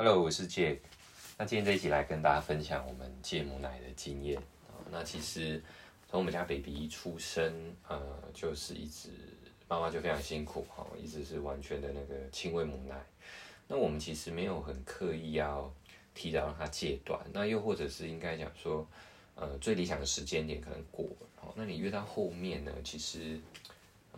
Hello，我是 Jack。那今天这一集来跟大家分享我们戒母奶的经验。那其实从我们家 baby 一出生，呃，就是一直妈妈就非常辛苦哈，一直是完全的那个亲喂母奶。那我们其实没有很刻意要提早让他戒断，那又或者是应该讲说，呃，最理想的时间点可能过了。那你越到后面呢，其实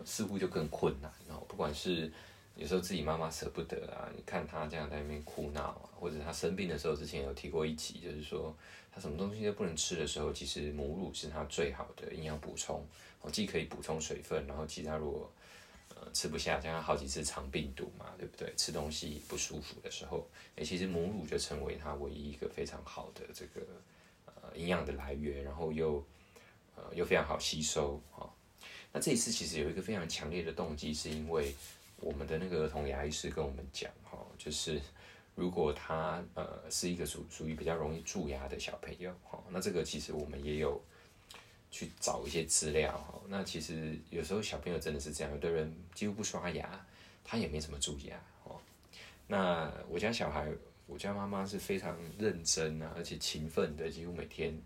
似乎就更困难。然后不管是有时候自己妈妈舍不得啊，你看她这样在那边哭闹啊，或者她生病的时候，之前有提过一集，就是说她什么东西都不能吃的时候，其实母乳是她最好的营养补充，既可以补充水分，然后其他如果呃吃不下，像她好几次肠病毒嘛，对不对？吃东西不舒服的时候，诶，其实母乳就成为她唯一一个非常好的这个呃营养的来源，然后又呃又非常好吸收啊。那这一次其实有一个非常强烈的动机，是因为。我们的那个儿童牙医师跟我们讲，哈，就是如果他呃是一个属属于比较容易蛀牙的小朋友，哈，那这个其实我们也有去找一些资料，哈，那其实有时候小朋友真的是这样，有的人几乎不刷牙，他也没怎么蛀牙，哦，那我家小孩，我家妈妈是非常认真啊，而且勤奋的，几乎每天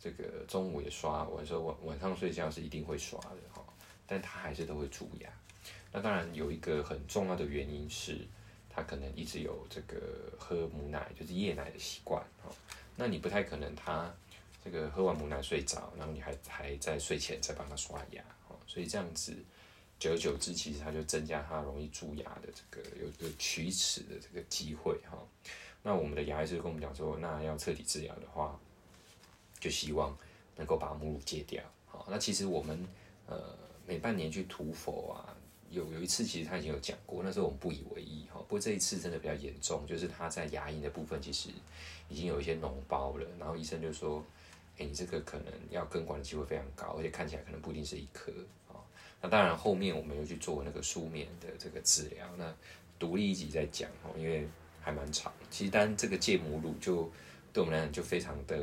这个中午也刷，晚上晚晚上睡觉是一定会刷的，哈，但他还是都会蛀牙。那当然有一个很重要的原因是，他可能一直有这个喝母奶，就是夜奶的习惯哦。那你不太可能他这个喝完母奶睡着，然后你还还在睡前再帮他刷牙哦。所以这样子久而久之，其实他就增加他容易蛀牙的这个有有龋齿的这个机会哈。那我们的牙医师跟我们讲说，那要彻底治疗的话，就希望能够把母乳戒掉。好，那其实我们呃每半年去涂氟啊。有有一次，其实他已经有讲过，那时候我们不以为意哈。不过这一次真的比较严重，就是他在牙龈的部分其实已经有一些脓包了。然后医生就说：“哎，你这个可能要根管的机会非常高，而且看起来可能不一定是一颗啊。”那当然后面我们又去做那个书面的这个治疗，那独立一集再讲哦，因为还蛮长。其实单这个戒母乳就对我们来讲就非常的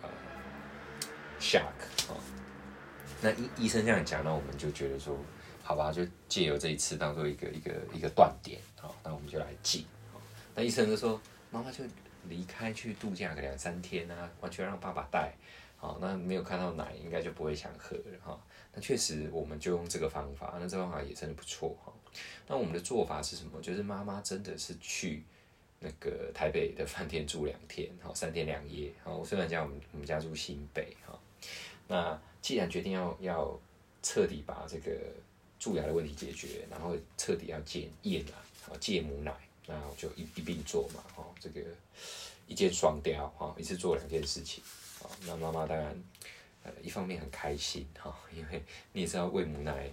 呃 shock 哦。那医医生这样讲，那我们就觉得说。好吧，就借由这一次当做一个一个一个断点，好，那我们就来记。那医生就说，妈妈就离开去度假个两三天啊，完全让爸爸带，好，那没有看到奶，应该就不会想喝了哈。那确实，我们就用这个方法，那这方法也真的不错哈。那我们的做法是什么？就是妈妈真的是去那个台北的饭店住两天，好，三天两夜，好，虽然讲我们我们家住新北哈。那既然决定要要彻底把这个。蛀牙的问题解决，然后彻底要戒夜奶，好戒母奶，那我就一一并做嘛，哈，这个一箭双雕，哈，一次做两件事情，好，那妈妈当然，呃，一方面很开心，哈，因为你也知道喂母奶，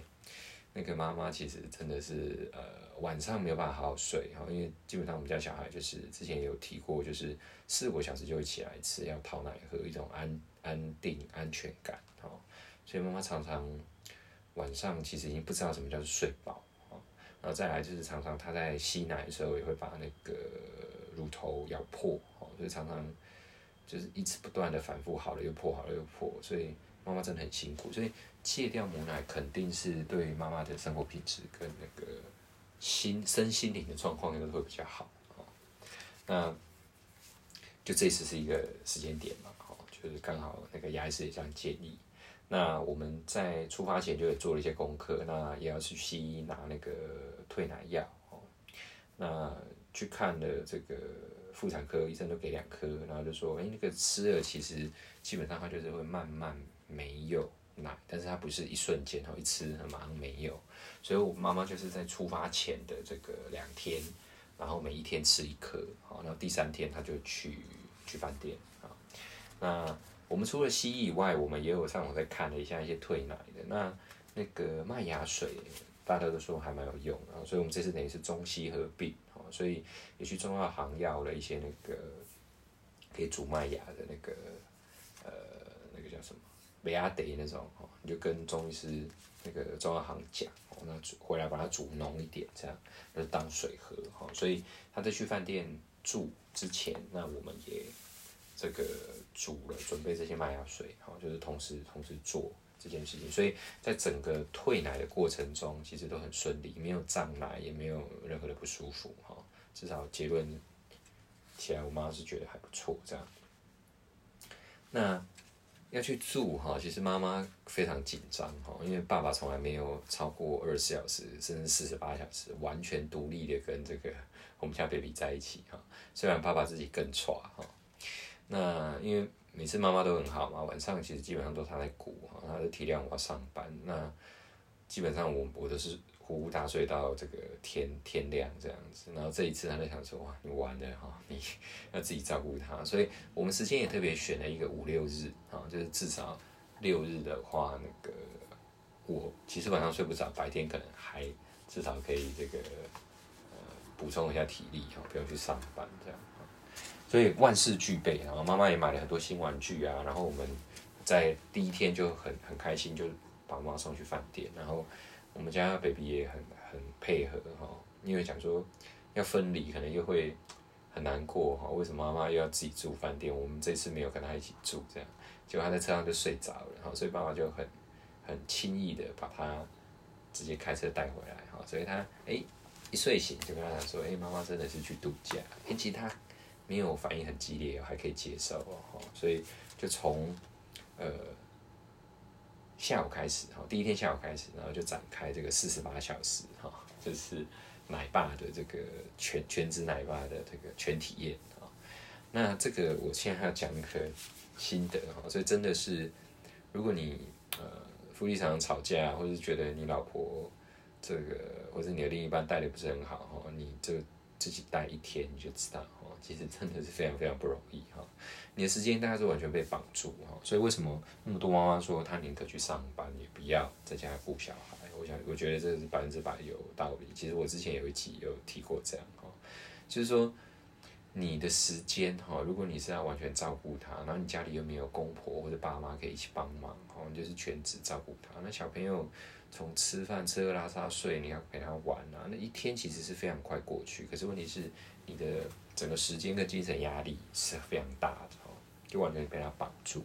那个妈妈其实真的是，呃，晚上没有办法好好睡，哈，因为基本上我们家小孩就是之前有提过，就是四五小时就会起来吃，要讨奶喝，一种安安定安全感，哈，所以妈妈常常。晚上其实已经不知道什么叫做睡饱，然后再来就是常常他在吸奶的时候也会把那个乳头咬破哦，所以常常就是一直不断的反复，好了又破，好了又破，所以妈妈真的很辛苦，所以戒掉母奶肯定是对妈妈的生活品质跟那个心身心灵的状况应该都会比较好，那就这次是一个时间点嘛，就是刚好那个牙医师也这样建议。那我们在出发前就做了一些功课，那也要去西医拿那个退奶药哦。那去看了这个妇产科医生都给两颗，然后就说，哎，那个吃了其实基本上它就是会慢慢没有奶，但是它不是一瞬间哦，一吃马上没有。所以我妈妈就是在出发前的这个两天，然后每一天吃一颗，好，然后第三天她就去去饭店啊，那。我们除了西医以外，我们也有上网再看了一下一些退奶的。那那个麦芽水，大家都说还蛮有用啊，所以我们这次等于是中西合并，所以也去中药行要了一些那个可以煮麦芽的那个呃那个叫什么麦芽茶那种哦，你就跟中医师那个中药行讲，哦那煮回来把它煮浓一点，这样就当水喝哈。所以他在去饭店住之前，那我们也。这个煮了，准备这些麦芽水，哈，就是同时同时做这件事情，所以在整个退奶的过程中，其实都很顺利，没有胀奶，也没有任何的不舒服，哈，至少结论起来，我妈是觉得还不错这样。那要去住哈，其实妈妈非常紧张哈，因为爸爸从来没有超过二十四小时，甚至四十八小时完全独立的跟这个我们家 baby 在一起哈。虽然爸爸自己更喘哈，那因为每次妈妈都很好嘛，晚上其实基本上都她在顾哈，他就体谅我要上班，那基本上我我都是。呼呼大睡到这个天天亮这样子，然后这一次她在想说，哇，你完了哈，你要自己照顾他，所以我们时间也特别选了一个五六日啊，就是至少六日的话，那个我其实晚上睡不着，白天可能还至少可以这个呃补充一下体力哈，不用去上班这样，所以万事俱备，然后妈妈也买了很多新玩具啊，然后我们在第一天就很很开心，就把妈妈送去饭店，然后。我们家 baby 也很很配合哈，因为讲说要分离，可能又会很难过哈。为什么妈妈又要自己住饭店？我们这次没有跟他一起住，这样，结果他在车上就睡着了，哈，所以爸爸就很很轻易的把他直接开车带回来，哈，所以他哎一睡醒就跟他讲说，哎，妈妈真的是去度假，哎，其实他没有反应很激烈，还可以接受哦，所以就从呃。下午开始哈，第一天下午开始，然后就展开这个四十八小时哈，就是奶爸的这个全全职奶爸的这个全体验啊。那这个我现在还要讲一个心得哈，所以真的是，如果你呃夫妻常常吵架，或者是觉得你老婆这个或者你的另一半带的不是很好哈，你就自己带一天你就知道，其实真的是非常非常不容易哈。你的时间大概是完全被绑住哈，所以为什么那么多妈妈说她宁可去上班，也不要在家顾小孩？我想，我觉得这是百分之百有道理。其实我之前有一集有提过这样哈，就是说你的时间哈，如果你是要完全照顾他，然后你家里又没有公婆或者爸妈可以一起帮忙哈，你就是全职照顾他。那小朋友从吃饭、吃喝拉撒睡，你要陪他玩啊，那一天其实是非常快过去。可是问题是你的整个时间跟精神压力是非常大的。就完全被他绑住，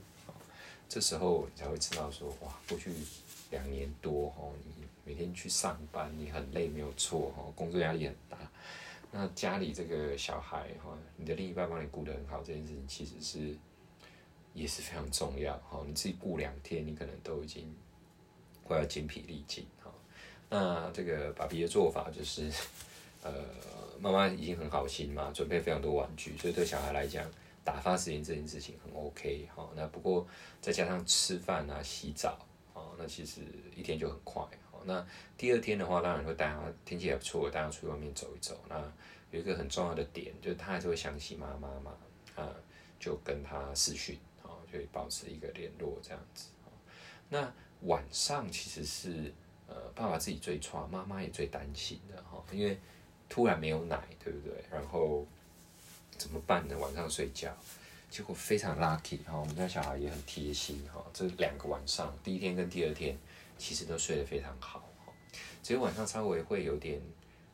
这时候你才会知道说，哇，过去两年多哈，你每天去上班，你很累没有错哈，工作压力很大。那家里这个小孩哈，你的另一半帮你顾得很好，这件事情其实是也是非常重要哈。你自己顾两天，你可能都已经快要精疲力尽哈。那这个爸比的做法就是，呃，妈妈已经很好心嘛，准备非常多玩具，所以对小孩来讲。打发时间这件事情很 OK 哈，那不过再加上吃饭啊、洗澡啊，那其实一天就很快。那第二天的话，当然会带他天气还不错，带他出去外面走一走。那有一个很重要的点，就是他还是会想起妈妈嘛，啊，就跟他视讯，就保持一个联络这样子。那晚上其实是呃爸爸自己最抓，妈妈也最担心的哈，因为突然没有奶，对不对？然后。怎么办呢？晚上睡觉，结果非常 lucky 哈，我们家小孩也很贴心哈。这两个晚上，第一天跟第二天，其实都睡得非常好哈。只有晚上稍微会有点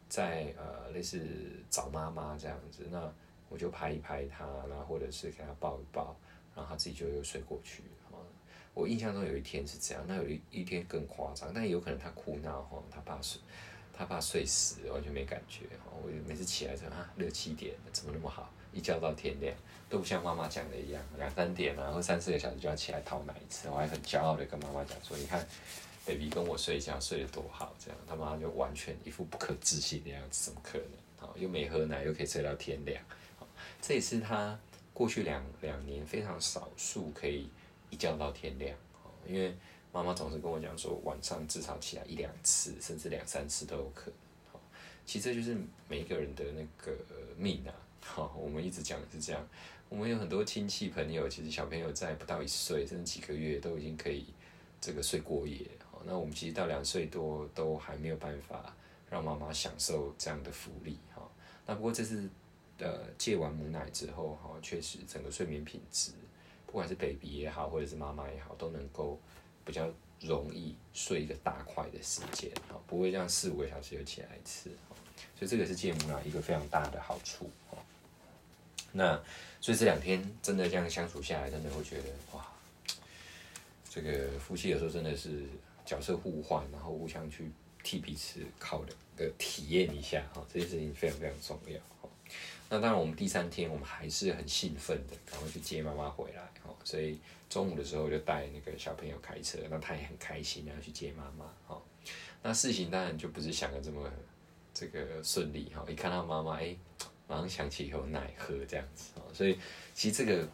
在呃类似找妈妈这样子，那我就拍一拍他，然后或者是给他抱一抱，然后他自己就又睡过去。我印象中有一天是这样，那有一一天更夸张，但有可能他哭闹哈，他爸睡，他怕睡死，完全没感觉。我每次起来说啊六七点怎么那么好？一觉到天亮，都不像妈妈讲的一样，两三点，然后三四个小时就要起来讨奶一次。我还很骄傲的跟妈妈讲说：“你看，baby 跟我睡觉睡得多好。”这样，他妈就完全一副不可置信的样子，怎么可能？好，又没喝奶，又可以睡到天亮。这也是他过去两两年非常少数可以一觉到天亮。因为妈妈总是跟我讲说，晚上至少起来一两次，甚至两三次都有可能。其实这就是每一个人的那个命啊。好，我们一直讲的是这样。我们有很多亲戚朋友，其实小朋友在不到一岁，甚至几个月都已经可以这个睡过夜。好，那我们其实到两岁多都还没有办法让妈妈享受这样的福利。哈，那不过这次呃戒完母奶之后，哈，确实整个睡眠品质，不管是 baby 也好，或者是妈妈也好，都能够比较容易睡一个大块的时间。哈，不会这样四五个小时就起来一次。所以这个是戒母奶一个非常大的好处。那所以这两天真的这样相处下来，真的会觉得哇，这个夫妻有时候真的是角色互换，然后互相去替彼此考的呃体验一下哈，这件事情非常非常重要。那当然，我们第三天我们还是很兴奋的，赶快去接妈妈回来哦。所以中午的时候就带那个小朋友开车，那他也很开心，然后去接妈妈哦。那事情当然就不是想的这么这个顺利哈。一看到妈妈，哎，马上想起有奶喝这样子哦。所以其实这个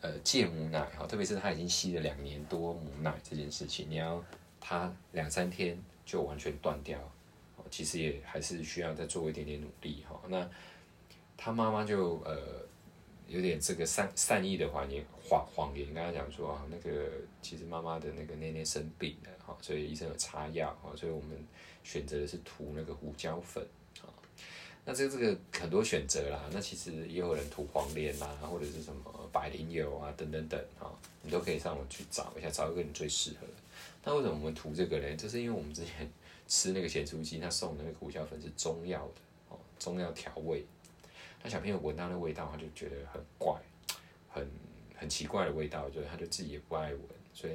呃戒母奶哈，特别是他已经吸了两年多母奶这件事情，你要他两三天就完全断掉，其实也还是需要再做一点点努力哈。那他妈妈就呃有点这个善善意的谎言谎谎言，跟他讲说啊，那个其实妈妈的那个奶奶生病了哈，所以医生有擦药哈，所以我们选择的是涂那个胡椒粉啊。那这个这个很多选择啦，那其实也有人涂黄连啦，或者是什么百灵油啊等等等哈，你都可以上网去找一下，找一个你最适合的。那为什么我们涂这个呢？就是因为我们之前吃那个咸酥鸡，他送的那个胡椒粉是中药的哦，中药调味。那小朋友闻到那味道，他就觉得很怪，很很奇怪的味道，就他就自己也不爱闻，所以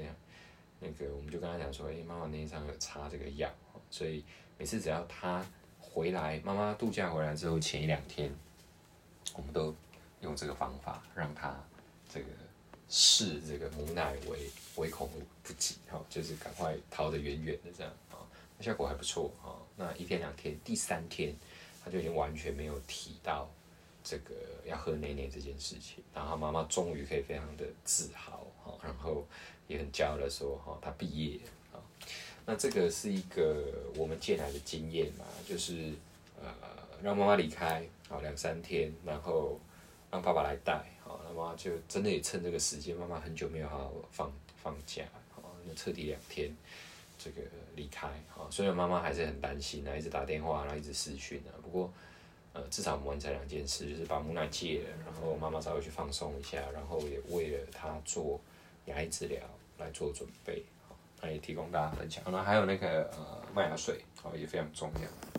那个我们就跟他讲说，哎、妈妈那天上有擦这个药，所以每次只要他回来，妈妈度假回来之后前一两天，我们都用这个方法让他这个视这个母奶为唯恐不及，哈，就是赶快逃得远远的这样啊，那效果还不错啊，那一天两天，第三天他就已经完全没有提到。这个要喝奶奶这件事情，然后妈妈终于可以非常的自豪哈，然后也很骄傲的说哈，她毕业啊。那这个是一个我们借来的经验嘛，就是呃让妈妈离开啊两三天，然后让爸爸来带好，那么就真的也趁这个时间，妈妈很久没有好好放放假好，那彻底两天这个离开好，虽然妈妈还是很担心啊，一直打电话，然后一直视讯啊，不过。呃，至少我们完成两件事，就是把木奶戒了，然后妈妈稍微去放松一下，然后也为了她做牙医治疗来做准备，那也提供大家分享。那还有那个呃麦芽水，哦，也非常重要。